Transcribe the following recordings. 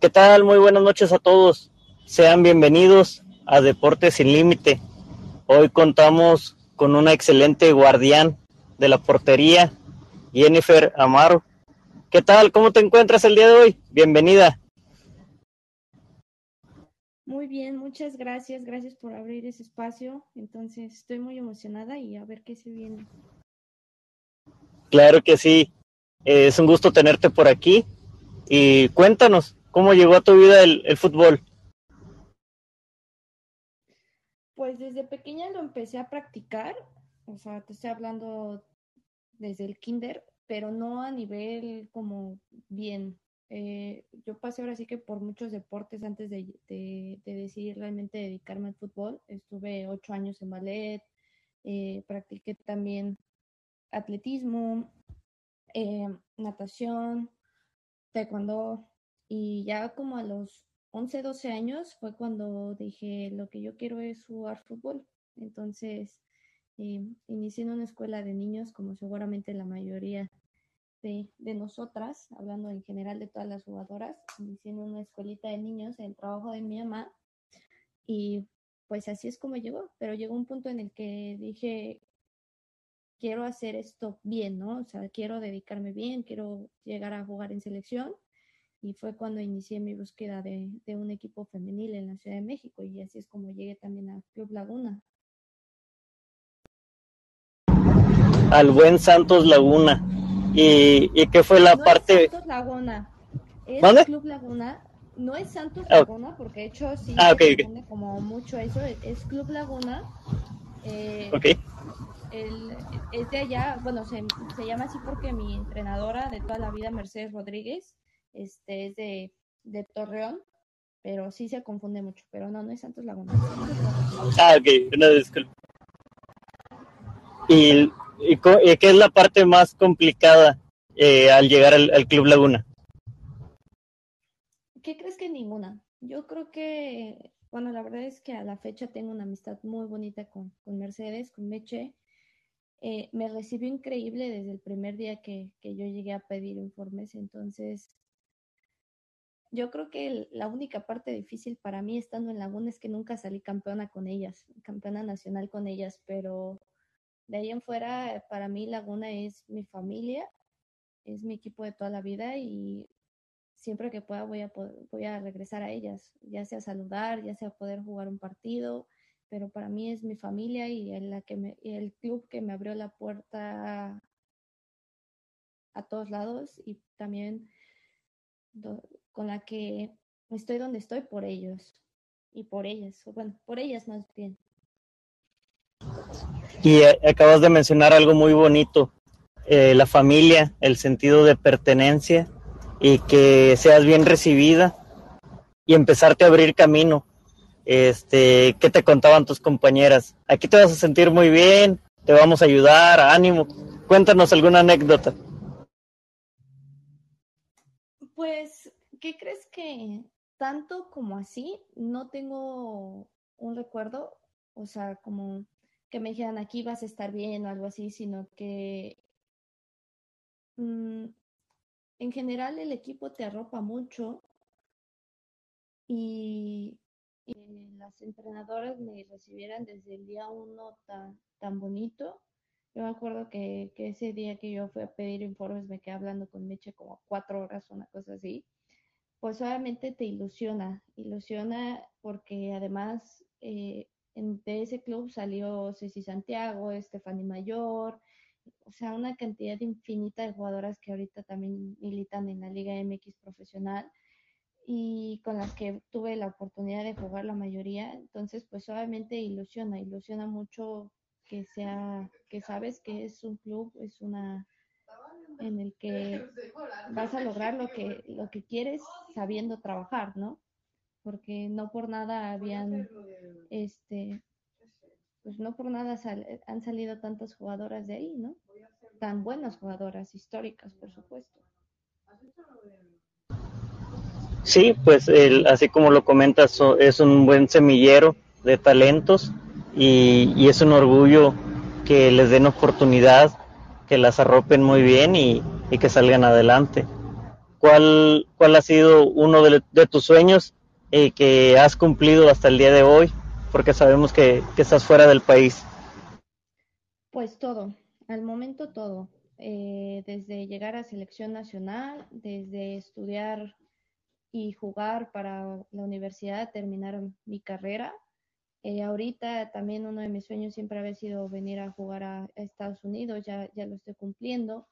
¿Qué tal? Muy buenas noches a todos. Sean bienvenidos a Deportes sin Límite. Hoy contamos con una excelente guardián de la portería, Jennifer Amaro. ¿Qué tal? ¿Cómo te encuentras el día de hoy? Bienvenida. Muy bien, muchas gracias. Gracias por abrir ese espacio. Entonces, estoy muy emocionada y a ver qué se viene. Claro que sí. Es un gusto tenerte por aquí. Y cuéntanos, ¿cómo llegó a tu vida el, fútbol? Pues desde pequeña lo empecé a practicar. O sea, te estoy hablando desde el kinder, pero no a nivel como bien. Eh, yo pasé ahora sí que por muchos deportes antes de, de, decidir realmente dedicarme al fútbol. Estuve ocho años en ballet, eh, practiqué también atletismo, eh, natación, taekwondo y ya como a los 11, 12 años fue cuando dije lo que yo quiero es jugar fútbol. Entonces inicié en una escuela de niños como seguramente la mayoría de, de, nosotras, hablando en general de todas las jugadoras, diciendo una escuelita de niños, el trabajo de mi mamá, y pues así es como llegó, pero llegó un punto en el que dije, quiero hacer esto bien, ¿no? O sea, quiero dedicarme bien, quiero llegar a jugar en selección, y fue cuando inicié mi búsqueda de, de un equipo femenil en la Ciudad de México, y así es como llegué también a Club Laguna. Al buen Santos Laguna. ¿Y, y qué fue la no parte? Es Santos Laguna. Es ¿Dónde? Club Laguna. No es Santos Ah, Laguna, porque de hecho sí Ah, se ok, ok. confunde como mucho eso. Es Club Laguna. Eh, Ok. El- es de allá, bueno, se, se llama así porque mi entrenadora de toda la vida, Mercedes Rodríguez, este, es de, de Torreón, pero sí se confunde mucho. Pero no, no es Santos Laguna. Ah, ok, una disculpa. ¿Y, y, y qué es la parte más complicada eh, al llegar al, al Club Laguna? ¿Qué crees que ninguna? Yo creo que, bueno, la verdad es que a la fecha tengo una amistad muy bonita con, con Mercedes, con Meche. Eh, me recibió increíble desde el primer día que, que yo llegué a pedir informes, entonces yo creo que la única parte difícil para mí estando en Laguna es que nunca salí campeona con ellas, campeona nacional con ellas, pero de ahí en fuera, para mí Laguna es mi familia, es mi equipo de toda la vida y siempre que pueda voy a, voy a regresar a ellas, ya sea saludar, ya sea poder jugar un partido, pero para mí es mi familia y el, la que me- el club que me abrió la puerta a todos lados y también con la que estoy donde estoy por ellos y por ellas, bueno, por ellas más bien. Y eh, acabas de mencionar algo muy bonito, eh, la familia, el sentido de pertenencia y que seas bien recibida y empezarte a abrir camino. Este, ¿qué te contaban tus compañeras? Aquí te vas a sentir muy bien, te vamos a ayudar, ánimo. Cuéntanos alguna anécdota. Pues, ¿qué crees que tanto como así no tengo un recuerdo? O sea, como que me dijeran aquí vas a estar bien o algo así, sino que mm, en general el equipo te arropa mucho y, y las entrenadoras me recibieran desde el día uno tan, tan bonito. Yo me acuerdo que, que ese día que yo fui a pedir informes me quedé hablando con Meche como cuatro horas, una cosa así. Pues obviamente te ilusiona, ilusiona porque además eh, de ese club salió Ceci Santiago, Estefany Mayor, o sea, una cantidad infinita de jugadoras que ahorita también militan en la Liga MX profesional y con las que tuve la oportunidad de jugar la mayoría. Entonces, pues obviamente ilusiona, ilusiona mucho que sea, que sabes que es un club, es una en el que vas a lograr lo que, lo que quieres sabiendo trabajar, ¿no? Porque no por nada habían, este, pues no por nada sal, han salido tantas jugadoras de ahí, ¿no? Tan buenas jugadoras, históricas, por supuesto. Sí, pues el, así como lo comentas, es un buen semillero de talentos y, es un orgullo que les den oportunidad, que las arropen muy bien y, que salgan adelante. ¿cuál, cuál ha sido uno de, tus sueños y que has cumplido hasta el día de hoy? Porque sabemos que, que estás fuera del país. Pues todo, al momento todo. Eh, desde llegar a selección nacional, desde estudiar y jugar para la universidad, terminar mi carrera. Eh, ahorita también uno de mis sueños siempre había sido venir a jugar a, Estados Unidos, ya, ya lo estoy cumpliendo.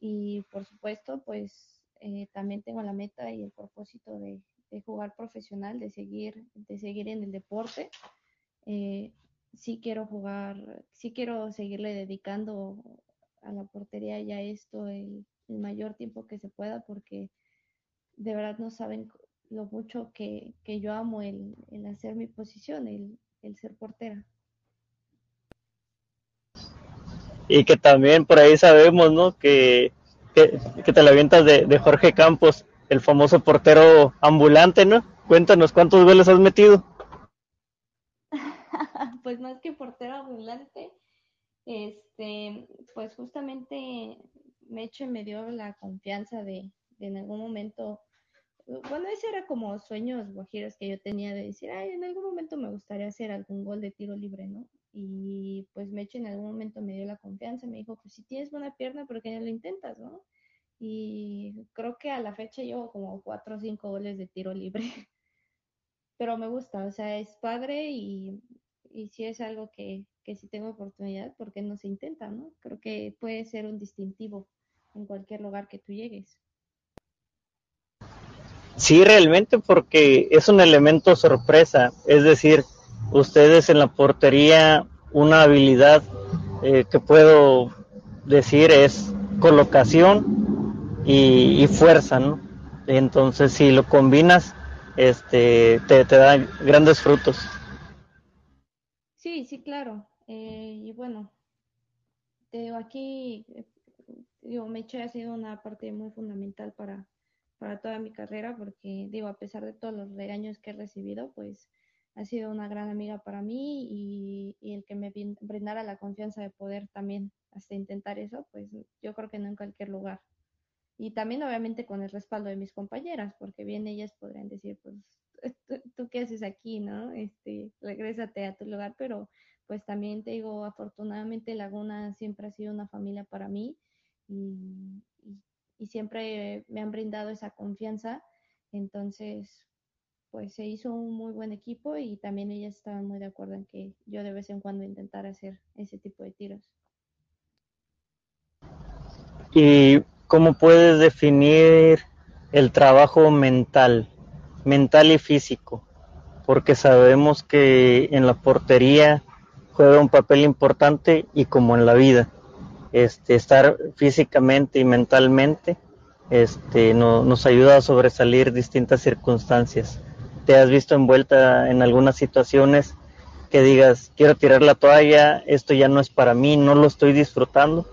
Y por supuesto, pues eh, también tengo la meta y el propósito de, de, jugar profesional, de seguir, de seguir en el deporte. sí quiero jugar, sí quiero seguirle dedicando a la portería ya esto el, mayor tiempo que se pueda porque de verdad no saben lo mucho que, yo amo el, hacer mi posición, el, ser portera. Y que también por ahí sabemos, ¿no? Que, que, te la avientas de, de, Jorge Campos, el famoso portero ambulante, ¿no? Cuéntanos cuántos goles has metido. pues más que portero ambulante, este, pues justamente Meche me dio la confianza de, en algún momento, bueno, ese era como sueños guajiros que yo tenía de decir, ay, en algún momento me gustaría hacer algún gol de tiro libre, ¿no? Y pues Meche en algún momento me dio la confianza, me dijo, pues si tienes buena pierna, ¿por qué no lo intentas, no? Y creo que a la fecha llevo como cuatro o cinco goles de tiro libre. Pero me gusta, o sea, es padre y, y sí es algo que, que si tengo oportunidad, ¿por qué no se intenta, no? Creo que puede ser un distintivo en cualquier lugar que tú llegues. Sí, realmente porque es un elemento sorpresa, es decir, ustedes en la portería una habilidad eh, que puedo decir es colocación y, fuerza, ¿no? Entonces si lo combinas, este, te, da grandes frutos. Sí, sí, claro. Eh, y bueno, te aquí, eh, digo, Meche ha sido una parte muy fundamental para, para toda mi carrera, porque digo, a pesar de todos los regaños que he recibido, pues ha sido una gran amiga para mí y, y, el que me brindara la confianza de poder también hasta intentar eso, pues yo creo que no en cualquier lugar. Y también obviamente con el respaldo de mis compañeras, porque bien ellas podrían decir, pues, ¿tú, tú qué haces aquí, no? Este, regrésate a tu lugar, pero pues también te digo, afortunadamente Laguna siempre ha sido una familia para mí y, siempre me han brindado esa confianza. Entonces, pues se hizo un muy buen equipo y también ellas estaban muy de acuerdo en que yo de vez en cuando intentara hacer ese tipo de tiros. ¿Y cómo puedes definir el trabajo mental, mental y físico? Porque sabemos que en la portería juega un papel importante y como en la vida, este, estar físicamente y mentalmente este, no, nos ayuda a sobresalir distintas circunstancias. ¿Te has visto envuelta en algunas situaciones que digas, quiero tirar la toalla, esto ya no es para mí, no lo estoy disfrutando?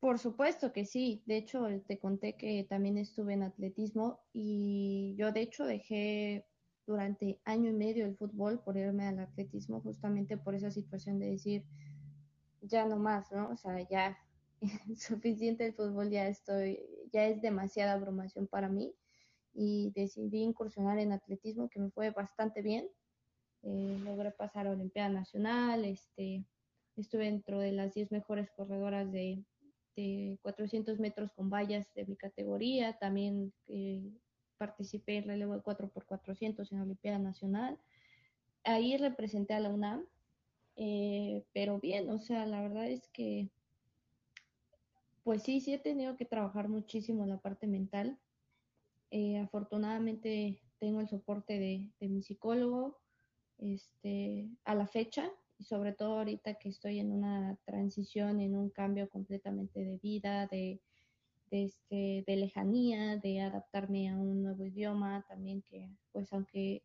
Por supuesto que sí. De hecho, te conté que también estuve en atletismo y yo de hecho dejé durante año y medio el fútbol por irme al atletismo justamente por esa situación de decir ya no más, ¿no? O sea, ya suficiente el fútbol, ya estoy, ya es demasiada abrumación para mí y decidí incursionar en atletismo que me fue bastante bien. Eh, logré pasar a Olimpiada Nacional, este, estuve dentro de las 10 mejores corredoras de, de 400 metros con vallas de mi categoría, también eh, participé en relevo de 4x400 en Olimpiada Nacional. Ahí representé a la UNAM, eh, pero bien, o sea, la verdad es que, pues sí, sí he tenido que trabajar muchísimo la parte mental. Eh, afortunadamente tengo el soporte de, mi psicólogo este, a la fecha y sobre todo ahorita que estoy en una transición, en un cambio completamente de vida, de, de, este, de lejanía, de adaptarme a un nuevo idioma, también que pues aunque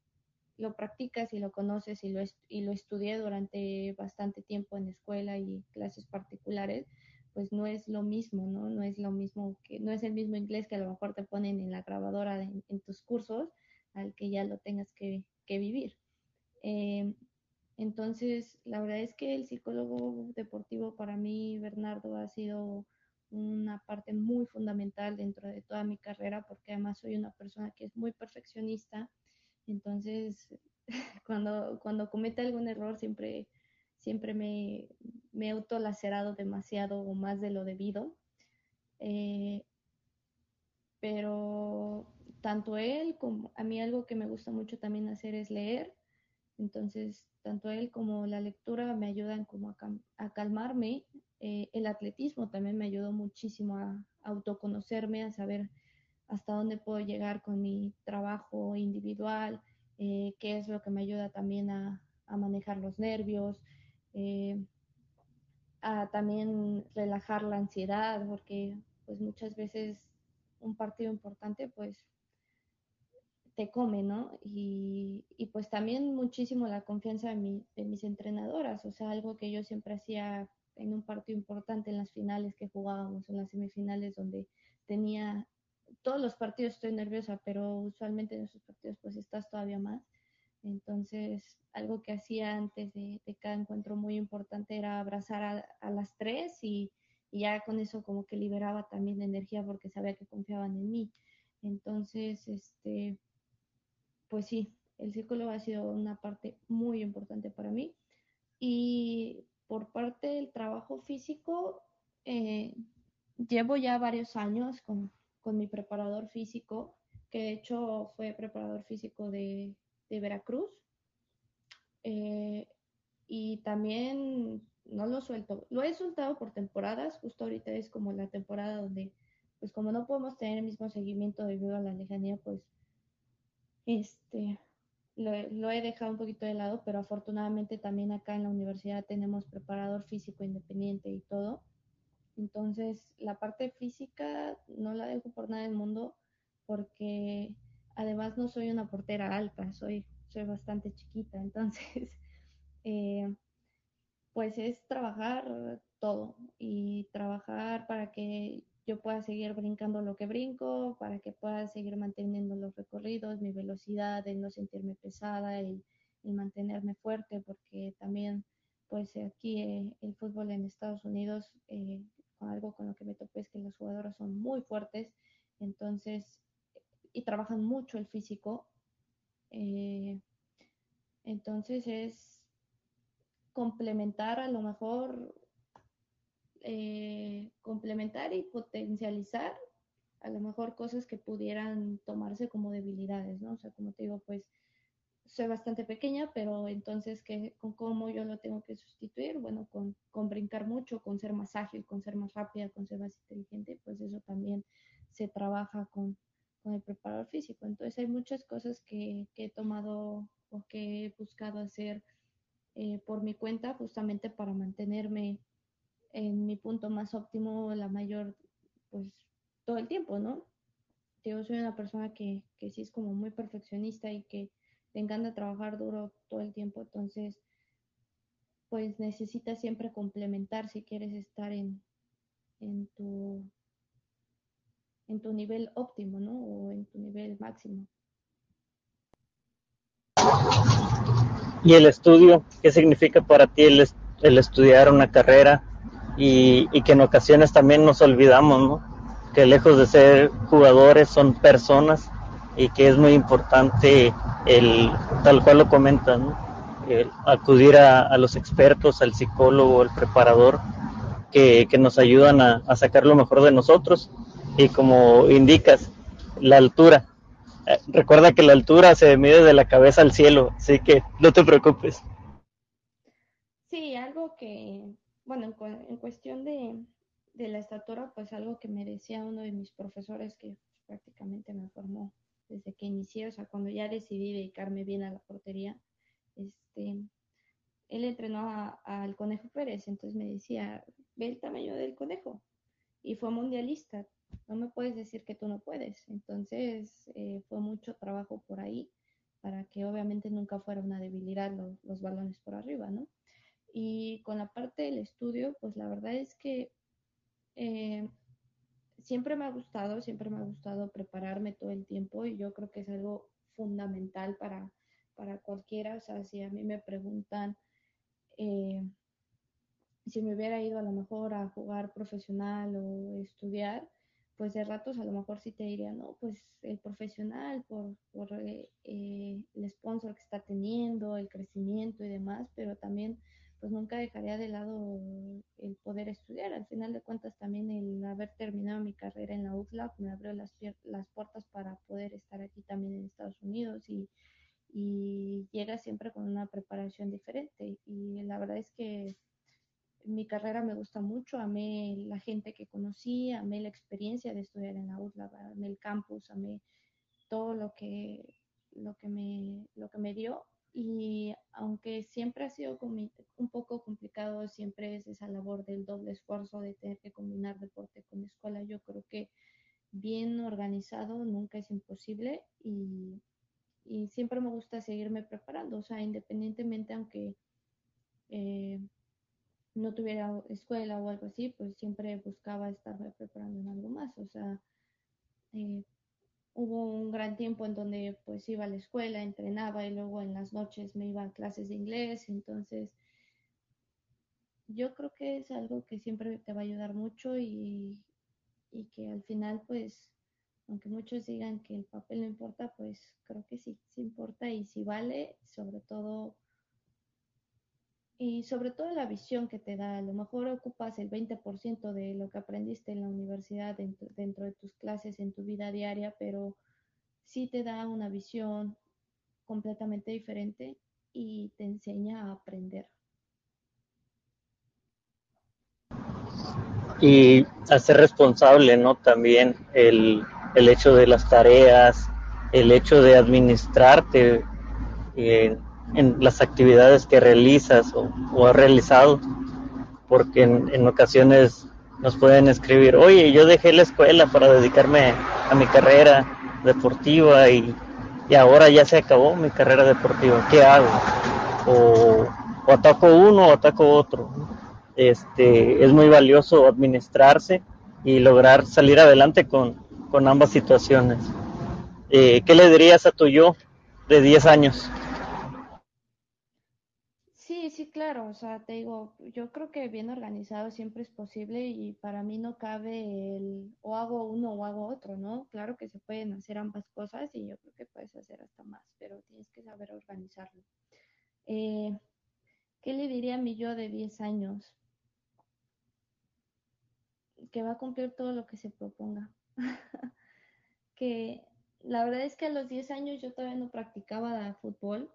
lo practicas y lo conoces y lo, y lo estudié durante bastante tiempo en escuela y clases particulares, pues no es lo mismo, ¿no? No es lo mismo que, no es el mismo inglés que a lo mejor te ponen en la grabadora en, tus cursos al que ya lo tengas que, que vivir. Eh, entonces, la verdad es que el psicólogo deportivo para mí, Bernardo, ha sido una parte muy fundamental dentro de toda mi carrera porque además soy una persona que es muy perfeccionista. Entonces, cuando, cuando comete algún error siempre, siempre me, me he autolacerado demasiado o más de lo debido. Eh, pero tanto él como a mí algo que me gusta mucho también hacer es leer. Entonces, tanto él como la lectura me ayudan como a, a calmarme. Eh, el atletismo también me ayudó muchísimo a, autoconocerme, a saber hasta dónde puedo llegar con mi trabajo individual, eh, qué es lo que me ayuda también a, a manejar los nervios, eh, a también relajar la ansiedad, porque pues muchas veces un partido importante pues te come, ¿no? Y, y, pues también muchísimo la confianza de, mi, de mis entrenadoras, o sea, algo que yo siempre hacía en un partido importante, en las finales que jugábamos, en las semifinales, donde tenía, todos los partidos estoy nerviosa, pero usualmente en esos partidos pues estás todavía más. Entonces, algo que hacía antes de, de cada encuentro muy importante era abrazar a, a las tres y, y ya con eso como que liberaba también energía porque sabía que confiaban en mí. Entonces, este, pues sí, el círculo ha sido una parte muy importante para mí. Y por parte del trabajo físico, eh, llevo ya varios años con, con, mi preparador físico, que de hecho fue preparador físico de, Veracruz. Eh, y también no lo suelto, lo he soltado por temporadas, justo ahorita es como la temporada donde, pues como no podemos tener el mismo seguimiento debido a la lejanía, pues este, lo, lo, he dejado un poquito de lado, pero afortunadamente también acá en la universidad tenemos preparador físico independiente y todo. Entonces, la parte física no la dejo por nada del mundo porque además no soy una portera alta, soy, soy bastante chiquita. Entonces, eh, pues es trabajar todo y trabajar para que yo pueda seguir brincando lo que brinco, para que pueda seguir manteniendo los recorridos, mi velocidad, el no sentirme pesada, el, el mantenerme fuerte, porque también, pues aquí eh, el fútbol en Estados Unidos, eh, algo con lo que me topé es que los jugadores son muy fuertes, entonces, y trabajan mucho el físico. Eh, entonces es complementar a lo mejor eh, complementar y potencializar a lo mejor cosas que pudieran tomarse como debilidades, ¿no? O sea, como te digo, pues soy bastante pequeña, pero entonces, ¿qué, con ¿cómo yo lo tengo que sustituir? Bueno, con, con brincar mucho, con ser más ágil, con ser más rápida, con ser más inteligente, pues eso también se trabaja con, con el preparador físico. Entonces hay muchas cosas que, que he tomado o que he buscado hacer eh, por mi cuenta justamente para mantenerme en mi punto más óptimo la mayor, pues todo el tiempo, ¿no? Yo soy una persona que, que sí es como muy perfeccionista y que le encanta trabajar duro todo el tiempo, entonces pues necesitas siempre complementar si quieres estar en, en tu en tu nivel óptimo, ¿no? O en tu nivel máximo. ¿Y el estudio? ¿Qué significa para ti el, el estudiar una carrera? y, y, que en ocasiones también nos olvidamos, ¿no? Que lejos de ser jugadores son personas y que es muy importante el, tal cual lo comentas, ¿no? El acudir a, a, los expertos, al psicólogo, al preparador, que, que nos ayudan a, a, sacar lo mejor de nosotros. Y como indicas, la altura. Eh, recuerda que la altura se mide de la cabeza al cielo, así que no te preocupes. Sí, algo que bueno, en, cuestión de, de, la estatura, pues algo que me decía uno de mis profesores que prácticamente me formó desde que inicié, o sea, cuando ya decidí dedicarme bien a la portería, este, él entrenó al Conejo Pérez, entonces me decía, ve el tamaño del conejo, y fue mundialista, no me puedes decir que tú no puedes, entonces eh, fue mucho trabajo por ahí para que obviamente nunca fuera una debilidad los, los balones por arriba, ¿no? Y con la parte del estudio, pues la verdad es que eh, siempre me ha gustado, siempre me ha gustado prepararme todo el tiempo y yo creo que es algo fundamental para, para cualquiera. O sea, si a mí me preguntan, eh, si me hubiera ido a lo mejor a jugar profesional o estudiar, pues de ratos a lo mejor sí te diría, no, pues el profesional por, por eh, eh, el sponsor que está teniendo, el crecimiento y demás, pero también pues nunca dejaría de lado el poder estudiar. Al final de cuentas también el haber terminado mi carrera en la UCLA me abrió las, las puertas para poder estar aquí también en Estados Unidos y, y llega siempre con una preparación diferente. Y la verdad es que mi carrera me gusta mucho, amé la gente que conocí, amé la experiencia de estudiar en la UCLA, amé el campus, amé todo lo que, lo que, me, lo que me dio y aunque siempre ha sido un poco complicado, siempre es esa labor del doble esfuerzo de tener que combinar deporte con escuela. Yo creo que bien organizado nunca es imposible y, siempre me gusta seguirme preparando, o sea, independientemente aunque eh, no tuviera escuela o algo así, pues siempre buscaba estarme preparando en algo más, o sea, eh, hubo un gran tiempo en donde pues iba a la escuela, entrenaba y luego en las noches me iba a clases de inglés, entonces yo creo que es algo que siempre te va a ayudar mucho y, y que al final pues aunque muchos digan que el papel no importa, pues creo que sí, sí importa y sí vale, sobre todo y sobre todo la visión que te da. A lo mejor ocupas el 20% de lo que aprendiste en la universidad dentro, de tus clases, en tu vida diaria, pero sí te da una visión completamente diferente y te enseña a aprender. Y a ser responsable, ¿no? También el, el hecho de las tareas, el hecho de administrarte. Eh, en las actividades que realizas o, has realizado, porque en, ocasiones nos pueden escribir, oye, yo dejé la escuela para dedicarme a mi carrera deportiva y, ahora ya se acabó mi carrera deportiva, ¿qué hago? O, ataco uno o ataco otro. Este, es muy valioso administrarse y lograr salir adelante con, ambas situaciones. Eh, ¿Qué le dirías a tu yo de 10 años? Claro, o sea, te digo, yo creo que bien organizado siempre es posible y para mí no cabe el o hago uno o hago otro, ¿no? Claro que se pueden hacer ambas cosas y yo creo que puedes hacer hasta más, pero tienes que saber organizarlo. Eh, ¿Qué le diría a mi yo de 10 años? Que va a cumplir todo lo que se proponga. que la verdad es que a los 10 años yo todavía no practicaba fútbol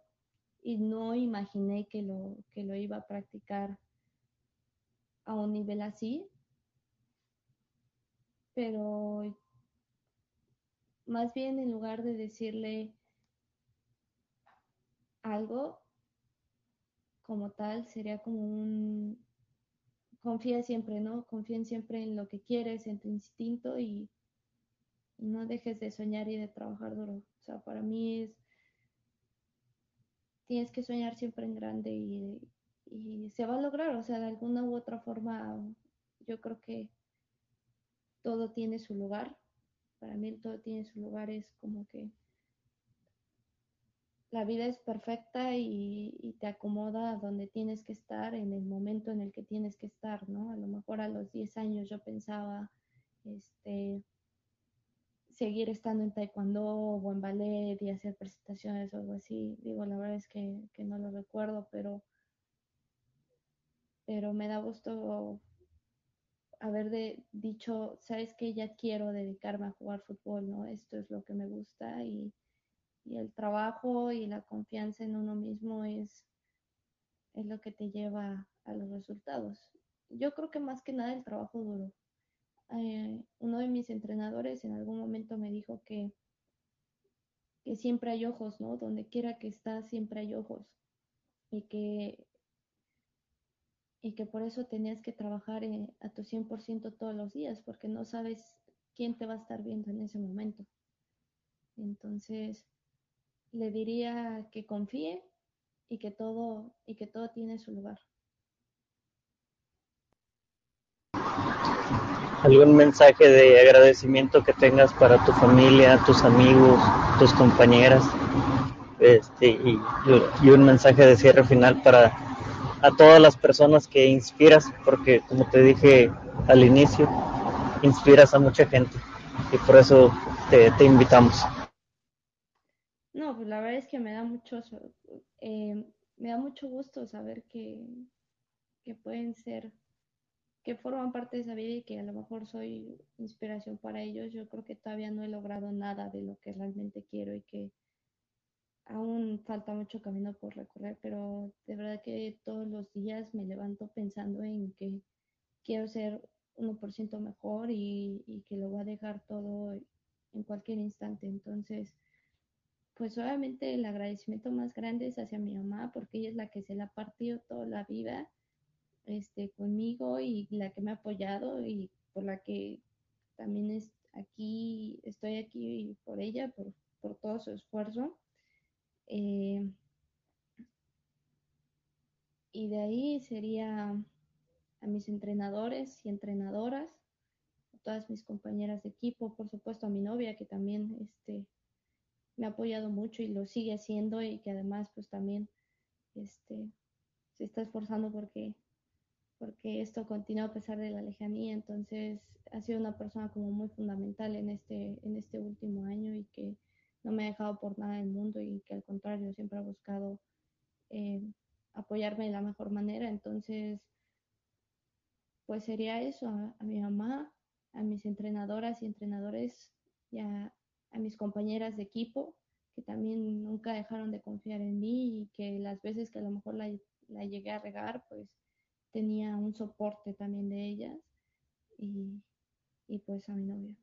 y no imaginé que lo, que lo iba a practicar a un nivel así, pero más bien en lugar de decirle algo como tal, sería como un confía siempre, ¿no? Confía siempre en lo que quieres, en tu instinto y, y no dejes de soñar y de trabajar duro. O sea, para mí es tienes que soñar siempre en grande y, se va a lograr, o sea, de alguna u otra forma, yo creo que todo tiene su lugar. Para mí todo tiene su lugar, es como que la vida es perfecta y, y, te acomoda donde tienes que estar en el momento en el que tienes que estar, ¿no? A lo mejor a los 10 años yo pensaba, este, seguir estando en taekwondo o en ballet y hacer presentaciones o algo así. Digo, la verdad es que, no lo recuerdo, pero, pero me da gusto haber de, dicho, sabes que ya quiero dedicarme a jugar fútbol, ¿no? Esto es lo que me gusta y, y el trabajo y la confianza en uno mismo es, es lo que te lleva a los resultados. Yo creo que más que nada el trabajo duro. Eh, uno de mis entrenadores en algún momento me dijo que, siempre hay ojos, ¿no? Donde quiera que estás, siempre hay ojos. Y que, y que por eso tenías que trabajar eh, a tu 100% todos los días, porque no sabes quién te va a estar viendo en ese momento. Entonces, le diría que confíe y que todo, y que todo tiene su lugar. Algún mensaje de agradecimiento que tengas para tu familia, tus amigos, tus compañeras, este, y, un mensaje de cierre final para, a todas las personas que inspiras, porque como te dije al inicio, inspiras a mucha gente y por eso te, invitamos. No, pues la verdad es que me da mucho, eh, me da mucho gusto saber que, que pueden ser, que forman parte de esa vida y que a lo mejor soy inspiración para ellos. Yo creo que todavía no he logrado nada de lo que realmente quiero y que aún falta mucho camino por recorrer, pero de verdad que todos los días me levanto pensando en que quiero ser 1% mejor y, y que lo voy a dejar todo en cualquier instante. Entonces, pues obviamente el agradecimiento más grande es hacia mi mamá porque ella es la que se la ha partido toda la vida este, conmigo y la que me ha apoyado y por la que también es aquí, estoy aquí por ella, por, por todo su esfuerzo. Eh, y de ahí sería a mis entrenadores y entrenadoras, a todas mis compañeras de equipo, por supuesto a mi novia que también este, me ha apoyado mucho y lo sigue haciendo y que además pues también este, se está esforzando porque, porque esto continúa a pesar de la lejanía. Entonces ha sido una persona como muy fundamental en este, en este último año y que no me ha dejado por nada del mundo y que al contrario siempre ha buscado eh, apoyarme de la mejor manera. Entonces, pues sería eso, a, mi mamá, a mis entrenadoras y entrenadores y a, mis compañeras de equipo que también nunca dejaron de confiar en mí y que las veces que a lo mejor la, la llegué a regar, pues tenía un soporte también de ellas y, y pues a mi novia.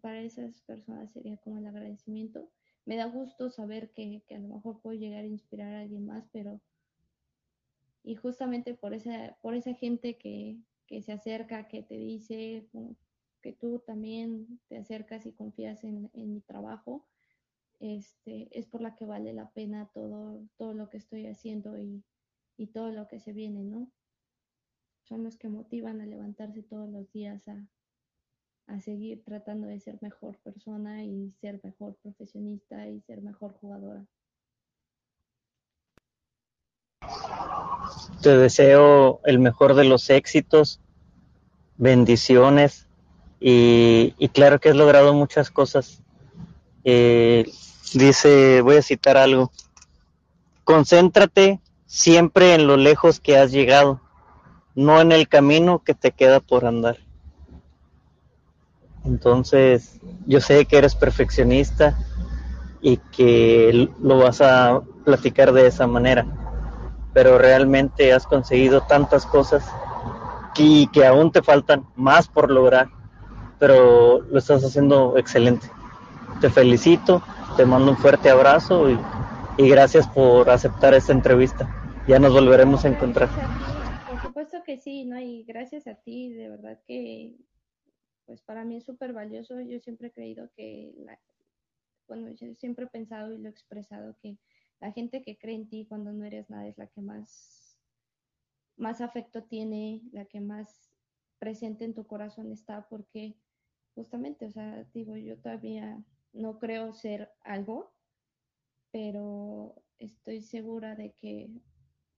Para esas personas sería como el agradecimiento. Me da gusto saber que, que a lo mejor puedo llegar a inspirar a alguien más, pero y justamente por esa, por esa gente que, que se acerca, que te dice que tú también te acercas y confías en, en, mi trabajo, este, es por la que vale la pena todo, todo lo que estoy haciendo y, y todo lo que se viene, ¿no? Son los que motivan a levantarse todos los días a, a seguir tratando de ser mejor persona y ser mejor profesionista y ser mejor jugadora. Te deseo el mejor de los éxitos, bendiciones y, claro que has logrado muchas cosas. Eh, dice, voy a citar algo, concéntrate siempre en lo lejos que has llegado, no en el camino que te queda por andar. Entonces, yo sé que eres perfeccionista y que lo vas a platicar de esa manera, pero realmente has conseguido tantas cosas y que aún te faltan más por lograr, pero lo estás haciendo excelente. Te felicito, te mando un fuerte abrazo y, y gracias por aceptar esta entrevista. Ya nos volveremos a encontrar. Que sí, ¿no? Y gracias a ti, de verdad que pues para mí es súper valioso. Yo siempre he creído que, la, bueno, yo siempre he pensado y lo he expresado que la gente que cree en ti cuando no eres nada es la que más, más afecto tiene, la que más presente en tu corazón está, porque justamente, o sea, digo, yo todavía no creo ser algo, pero estoy segura de que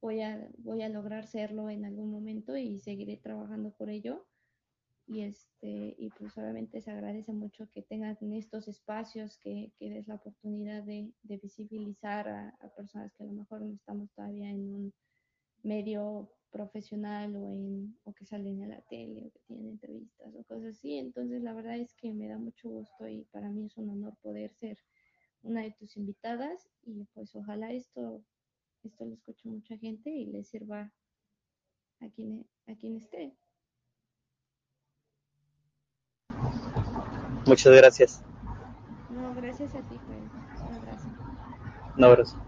voy a, voy a lograr serlo en algún momento y seguiré trabajando por ello. Y este y pues obviamente se agradece mucho que tengan estos espacios que, que des la oportunidad de, de visibilizar a, personas que a lo mejor no estamos todavía en un medio profesional o en o que salen a la tele o que tienen entrevistas o cosas así. Entonces la verdad es que me da mucho gusto y para mí es un honor poder ser una de tus invitadas y pues ojalá esto esto lo escuche mucha gente y le sirva a quien a quien esté Muchas gracias. No, gracias a ti, Juan. Un abrazo. Un abrazo.